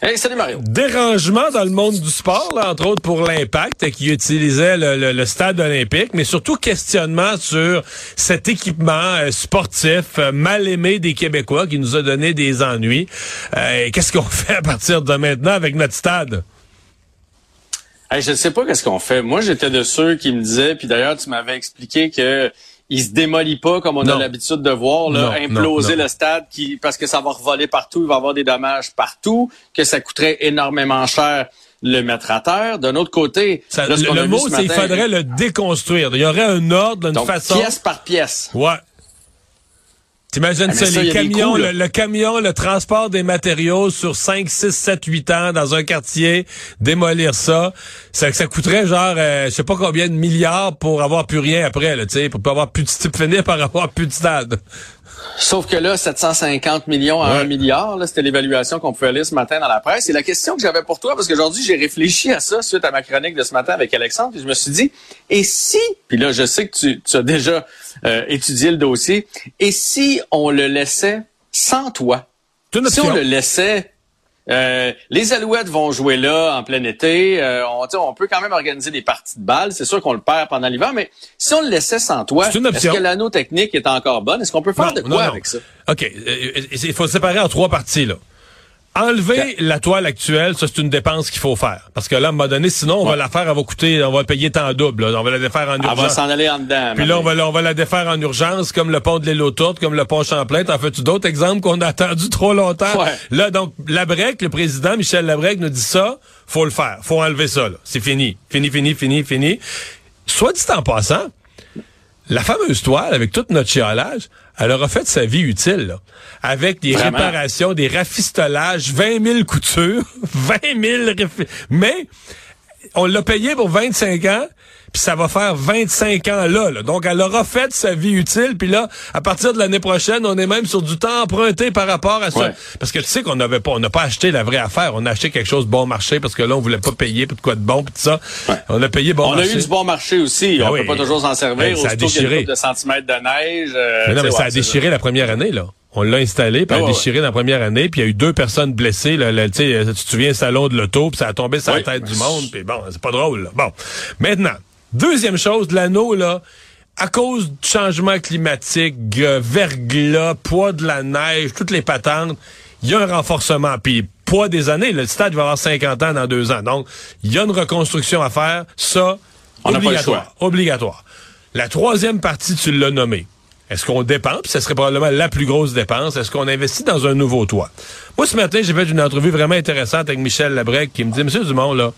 Salut Mario. Dérangement dans le monde du sport, là, entre autres pour l'impact qui utilisait le, stade olympique, mais surtout questionnement sur cet équipement euh, sportif euh, mal aimé des Québécois qui nous a donné des ennuis. Euh, Qu'est-ce qu'on fait à partir de maintenant avec notre stade? Hey, je ne sais pas qu'est-ce qu'on fait. Moi, j'étais de ceux qui me disaient, puis d'ailleurs, tu m'avais expliqué que il se démolit pas comme on a l'habitude de voir, là, imploser le stade qui parce que ça va revoler partout, il va y avoir des dommages partout, que ça coûterait énormément cher le mettre à terre. D'un autre côté, le, mot, c'est qu'il faudrait le déconstruire. Il y aurait un ordre, une façon. Pièce par pièce. Ouais. T'imagines ah, ça, les camions, le, camion, le transport des matériaux sur 5, 6, 7, 8 ans dans un quartier, démolir ça, ça, ça coûterait genre, euh, je sais pas combien de milliards pour avoir plus rien après, tu sais, pour pas avoir plus de finir par avoir plus de stade. Sauf que là, 750 millions à 1 milliard, c'était l'évaluation qu'on pouvait lire ce matin dans la presse. Et la question que j'avais pour toi, parce qu'aujourd'hui, j'ai réfléchi à ça suite à ma chronique de ce matin avec Alexandre, puis je me suis dit, et si, puis là, je sais que tu, tu as déjà euh, étudié le dossier, et si on le laissait sans toi? Si on le laissait euh, les Alouettes vont jouer là en plein été. Euh, on, on, peut quand même organiser des parties de balles. C'est sûr qu'on le perd pendant l'hiver, mais si on le laissait sans toi, est-ce que l'anneau technique est encore bonne? Est-ce qu'on peut faire de quoi avec ça? OK. Euh, il faut séparer en trois parties. là. Enlever la toile actuelle, ça c'est une dépense qu'il faut faire. Parce que là, à un moment donné, sinon, on va la faire, elle va coûter, on va payer tant double. On va la défaire en urgence. On va s'en aller en dedans. Puis là, on va, on va la défaire en urgence, comme le pont de l'île Tourte, comme le pont Champlain. T'en fais-tu d'autres exemples qu'on a attendu trop longtemps? Là, donc, Labrec, le président Michel Labrec nous dit ça, faut le faire. Faut enlever ça, C'est fini. Fini, fini, fini, fini. Soit dit en passant, la fameuse toile, avec tout notre chialage, elle aura fait sa vie utile, là, avec des réparations, des rafistolages, 20 000 coutures, 20 000... Mais on l'a payé pour 25 ans, puis ça va faire 25 ans là, Donc, elle aura fait sa vie utile, puis là, à partir de l'année prochaine, on est même sur du temps emprunté par rapport à ça. Parce que tu sais qu'on n'avait pas, on n'a pas acheté la vraie affaire. On a acheté quelque chose bon marché parce que là, on voulait pas payer pour de quoi de bon, puis tout ça. On a payé bon marché. On a eu du bon marché aussi. Ben on peut pas toujours s'en servir. Ben, ça a déchiré. de centimètres de neige. Euh, mais non, mais ça a déchiré la première année, là. On l'a installé, puis a déchiré dans la première année, puis il y a eu deux personnes blessées. Là, tu te souviens, salon de l'auto, puis ça a tombé sur la tête du monde, puis bon, c'est pas drôle. Là. Bon, maintenant, Deuxième chose, l'anneau, là, à cause du changement climatique, euh, verglas, poids de la neige, toutes les patentes, il y a un renforcement. Puis, poids des années, le stade va avoir 50 ans dans deux ans. Donc, il y a une reconstruction à faire. Ça, obligatoire. Obligatoire. La troisième partie, tu l'as nommé. Est-ce qu'on dépense? Ce serait probablement la plus grosse dépense. Est-ce qu'on investit dans un nouveau toit? Moi, ce matin, j'ai fait une entrevue vraiment intéressante avec Michel Labrec qui me dit, Monsieur Dumont, là,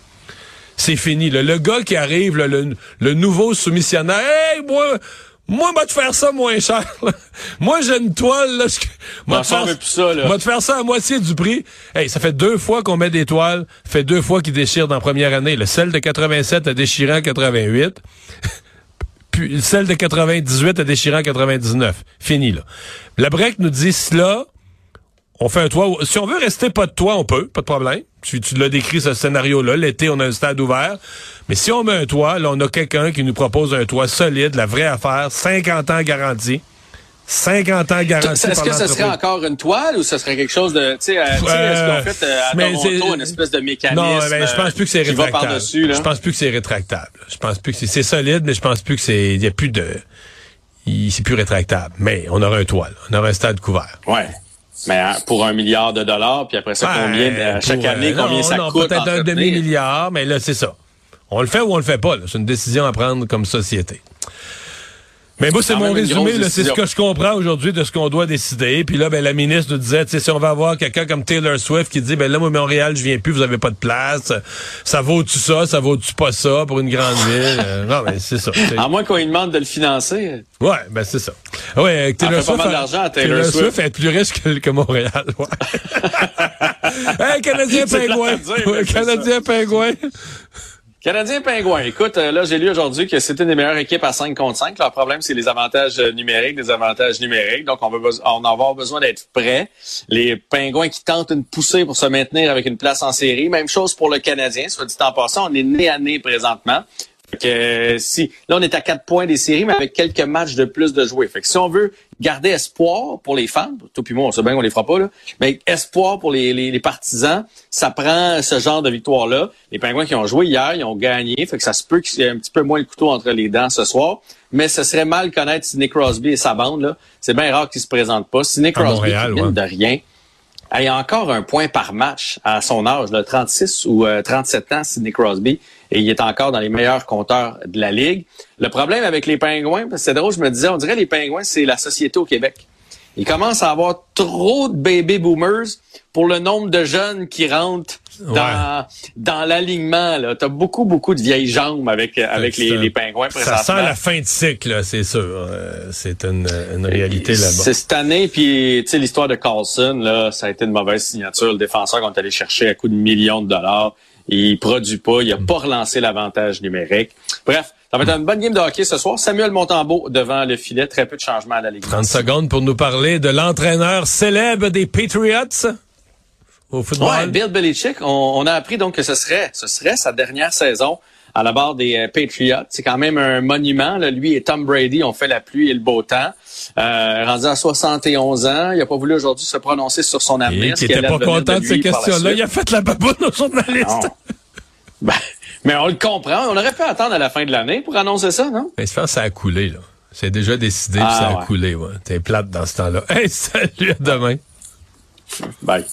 c'est fini. Le gars qui arrive, le, nouveau soumissionnaire, hey, moi, moi, va te faire ça moins cher. moi, j'ai une toile, là. Moi, te faire, ça, là. te faire ça à moitié du prix. Hey, ça fait deux fois qu'on met des toiles, fait deux fois qu'ils déchirent dans la première année. Le celle de 87 a déchiré en 88. Puis celle de 98 a déchiré en 99. Fini, là. La break nous dit, là, on fait un toit. Si on veut rester pas de toit, on peut, pas de problème. Tu, tu l'as décrit ce scénario-là. L'été, on a un stade ouvert. Mais si on met un toit, là, on a quelqu'un qui nous propose un toit solide, la vraie affaire, 50 ans garantie. 50 ans garantie. Est-ce que ce serait encore une toile ou ce serait quelque chose de, tu sais, euh, est-ce qu'on fait euh, à Toronto une espèce de mécanisme Non, ben, je pense plus que c'est rétractable. Je pense plus que c'est rétractable. Je pense plus que c'est solide, mais je pense plus que c'est, il y a plus de, c'est plus rétractable. Mais on aura un toit, on aura un stade couvert. Ouais. Mais hein, pour un milliard de dollars, puis après ça, ben, combien chaque année, euh, combien ça non, coûte? Peut-être un demi-milliard, mais là, c'est ça. On le fait ou on le fait pas. C'est une décision à prendre comme société. Mais moi, c'est mon résumé, c'est ce que je comprends aujourd'hui de ce qu'on doit décider. Puis là, ben, la ministre nous disait, si on va avoir quelqu'un comme Taylor Swift qui dit, ben là, moi, Montréal, je viens plus, vous avez pas de place. Ça vaut-tu ça, ça vaut-tu pas ça pour une grande ville? Euh, non, mais c'est ça. À moins qu'on lui demande de le financer. Ouais, ben c'est ça. Ouais, Taylor Swift. Pas mal d'argent à Taylor, Taylor Swift. est plus riche que, que Montréal. Ouais. hey, Canadien pingouin. Canadien pingouin. Canadien Pingouin. Écoute, euh, là, j'ai lu aujourd'hui que c'était une des meilleures équipes à 5 contre 5. Leur problème, c'est les avantages euh, numériques, des avantages numériques. Donc, on va, on va avoir besoin d'être prêt. Les Pingouins qui tentent une poussée pour se maintenir avec une place en série. Même chose pour le Canadien. Soit dit en passant, on est nez à nez présentement. que si là on est à quatre points des séries, mais avec quelques matchs de plus de jouer. Fait que si on veut garder espoir pour les fans, tout puis moi on sait bien qu'on les fera pas là, mais espoir pour les, les, partisans, ça prend ce genre de victoire là. Les Pingouins qui ont joué hier, ils ont gagné, fait que ça se peut qu'il y ait un petit peu moins le couteau entre les dents ce soir. Mais ce serait mal connaître Sidney Crosby et sa bande là. C'est bien rare qu'ils se présentent pas. Sidney Crosby qui de rien. A encore un point par match à son âge, là, 36 ou 37 euh, ans, Sidney Crosby, et il est encore dans les meilleurs compteurs de la Ligue. Le problème avec les Pingouins, c'est drôle, je me disais, on dirait les Pingouins, c'est la société au Québec. Il commence à avoir trop de baby boomers pour le nombre de jeunes qui rentrent dans, dans l'alignement. Tu as beaucoup, beaucoup de vieilles jambes avec, avec les, les, pingouins Ça sent la fin de cycle, c'est sûr. Euh, c'est une, une réalité là-bas. C'est cette année, puis l'histoire de Carlson, là, ça a été une mauvaise signature. Le défenseur qu'on est allé chercher à coût de millions de dollars. Il produit pas, il a pas relancé l'avantage numérique. Bref, ça va être une bonne game de hockey ce soir. Samuel Montembeau devant le filet, très peu de changements à la Ligue. 30 secondes pour nous parler de l'entraîneur célèbre des Patriots au football. Ouais, Bill Belichick, on, a appris donc que ce serait, ce serait sa dernière saison à la barre des euh, Patriots. C'est quand même un monument. Là. Lui et Tom Brady ont fait la pluie et le beau temps. Euh, rendu à 71 ans, il n'a pas voulu aujourd'hui se prononcer sur son avenir. Il n'était pas content de, ces questions-là. Il a fait la baboune aux journalistes. Mais on le comprend. On aurait pu attendre à la fin de l'année pour annoncer ça, non? Mais je pense que ça a coulé, là. C'est déjà décidé, ah, ça a coulé, ouais. T'es plate dans ce temps-là. Hey, salut, à demain. Bye.